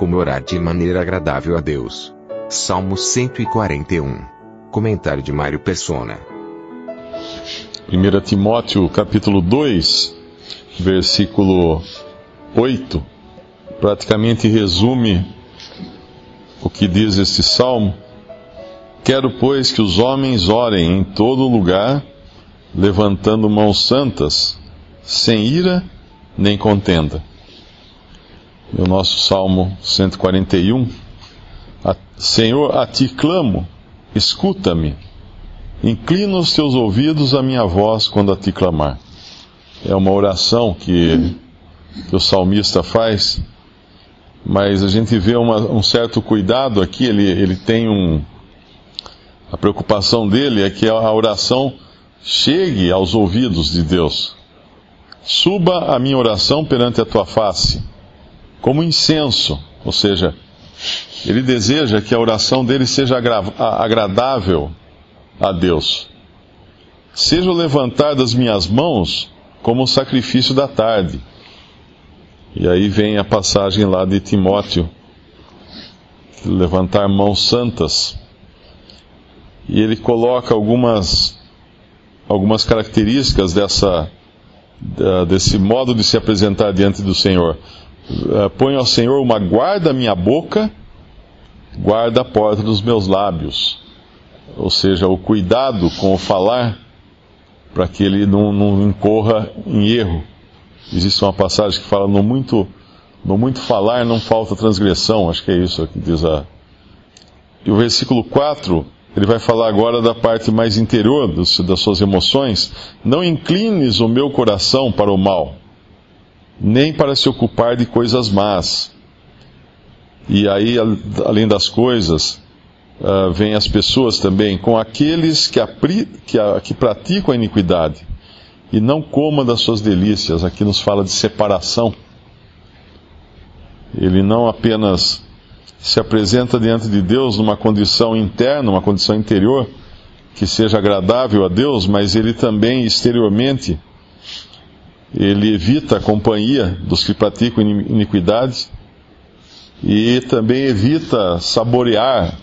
Como orar de maneira agradável a Deus. Salmo 141. Comentário de Mário Persona. 1 Timóteo capítulo 2, versículo 8, praticamente resume o que diz este salmo. Quero, pois, que os homens orem em todo lugar, levantando mãos santas, sem ira nem contenda. No nosso Salmo 141, a, Senhor, a ti clamo, escuta-me, inclina os teus ouvidos à minha voz quando a ti clamar. É uma oração que, que o salmista faz, mas a gente vê uma, um certo cuidado aqui, ele, ele tem um. A preocupação dele é que a oração chegue aos ouvidos de Deus. Suba a minha oração perante a tua face, como incenso, ou seja, ele deseja que a oração dele seja agradável a Deus. Seja o levantar das minhas mãos como o sacrifício da tarde. E aí vem a passagem lá de Timóteo, levantar mãos santas. E ele coloca algumas, algumas características dessa, desse modo de se apresentar diante do Senhor. Eh, põe ao Senhor uma guarda a minha boca, guarda a porta dos meus lábios. Ou seja, o cuidado com o falar para que ele não, não incorra em erro. Existe uma passagem que fala: no muito, no muito falar não falta transgressão. Acho que é isso que diz a. E o versículo 4, ele vai falar agora da parte mais interior das suas emoções. Não inclines o meu coração para o mal, nem para se ocupar de coisas más. E aí, além das coisas, uh, vem as pessoas também, com aqueles que, apri, que, a, que praticam a iniquidade, e não coma das suas delícias. Aqui nos fala de separação. Ele não apenas se apresenta diante de Deus numa condição interna, uma condição interior, que seja agradável a Deus, mas ele também exteriormente ele evita a companhia dos que praticam iniquidade e também evita saborear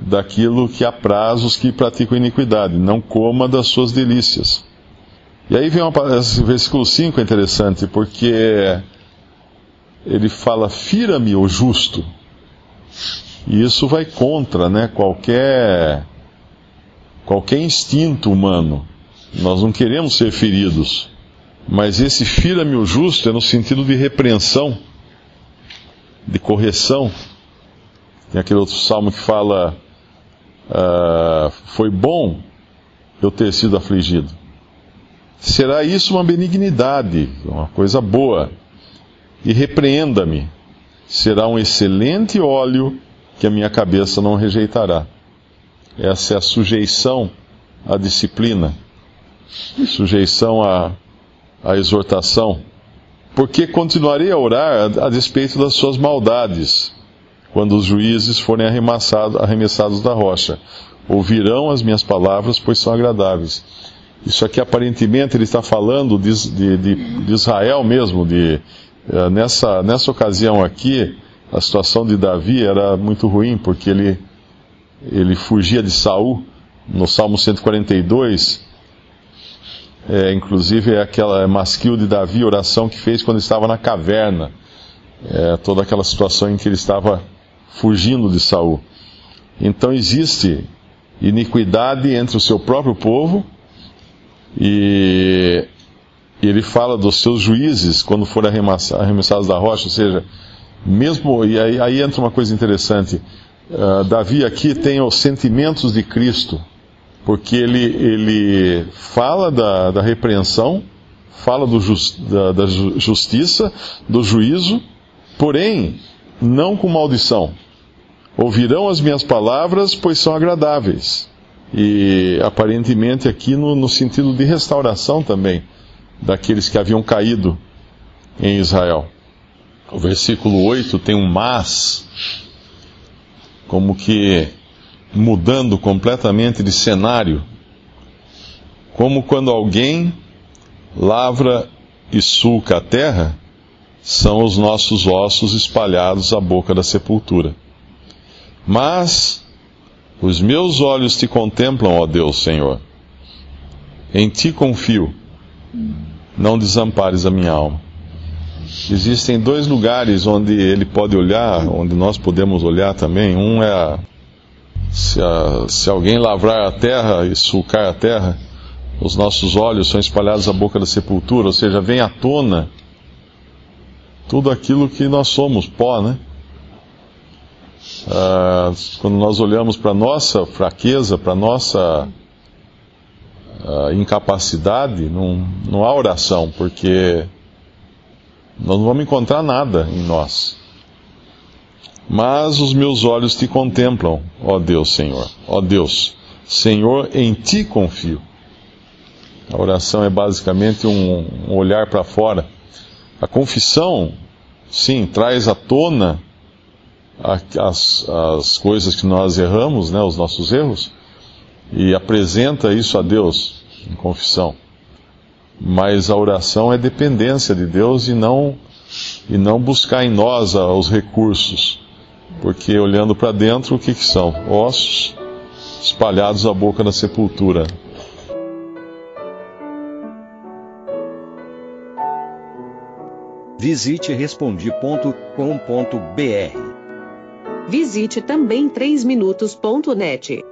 daquilo que apraz os que praticam iniquidade, não coma das suas delícias. E aí vem uma, esse versículo 5 é interessante, porque ele fala, fira-me o justo. E isso vai contra né, qualquer, qualquer instinto humano. Nós não queremos ser feridos. Mas esse fira-me o justo é no sentido de repreensão, de correção. Tem aquele outro salmo que fala: uh, Foi bom eu ter sido afligido. Será isso uma benignidade, uma coisa boa. E repreenda-me. Será um excelente óleo que a minha cabeça não rejeitará. Essa é a sujeição à disciplina, sujeição à, à exortação. Porque continuarei a orar a, a despeito das suas maldades quando os juízes forem arremessados da rocha. Ouvirão as minhas palavras, pois são agradáveis. Isso aqui aparentemente ele está falando de, de, de Israel mesmo. De, eh, nessa, nessa ocasião aqui, a situação de Davi era muito ruim, porque ele, ele fugia de Saul. No Salmo 142, é, inclusive é aquela masquil de Davi, oração que fez quando estava na caverna. É, toda aquela situação em que ele estava fugindo de Saul. Então existe iniquidade entre o seu próprio povo e ele fala dos seus juízes quando forem arremessados da rocha, ou seja, mesmo e aí, aí entra uma coisa interessante. Uh, Davi aqui tem os sentimentos de Cristo, porque ele, ele fala da, da repreensão, fala just, da, da justiça, do juízo, porém, não com maldição. Ouvirão as minhas palavras, pois são agradáveis. E aparentemente aqui no, no sentido de restauração também daqueles que haviam caído em Israel. O versículo 8 tem um mas, como que mudando completamente de cenário, como quando alguém lavra e sulca a terra, são os nossos ossos espalhados à boca da sepultura. Mas os meus olhos te contemplam, ó Deus Senhor. Em ti confio. Não desampares a minha alma. Existem dois lugares onde ele pode olhar, onde nós podemos olhar também. Um é a, se, a, se alguém lavrar a terra e sulcar a terra, os nossos olhos são espalhados à boca da sepultura, ou seja, vem à tona tudo aquilo que nós somos, pó, né? Ah, quando nós olhamos para a nossa fraqueza, para a nossa ah, incapacidade, não, não há oração, porque nós não vamos encontrar nada em nós. Mas os meus olhos te contemplam, ó Deus, Senhor. Ó Deus, Senhor, em ti confio. A oração é basicamente um, olhar para fora. A confissão, sim, traz à tona as, as coisas que nós erramos, né, os nossos erros, e apresenta isso a Deus em confissão. Mas a oração é dependência de Deus e não, e não buscar em nós os recursos. Porque olhando para dentro, o que, que são? Ossos espalhados à boca da sepultura. Visite respondi.com.br. Visite também 3minutos.net.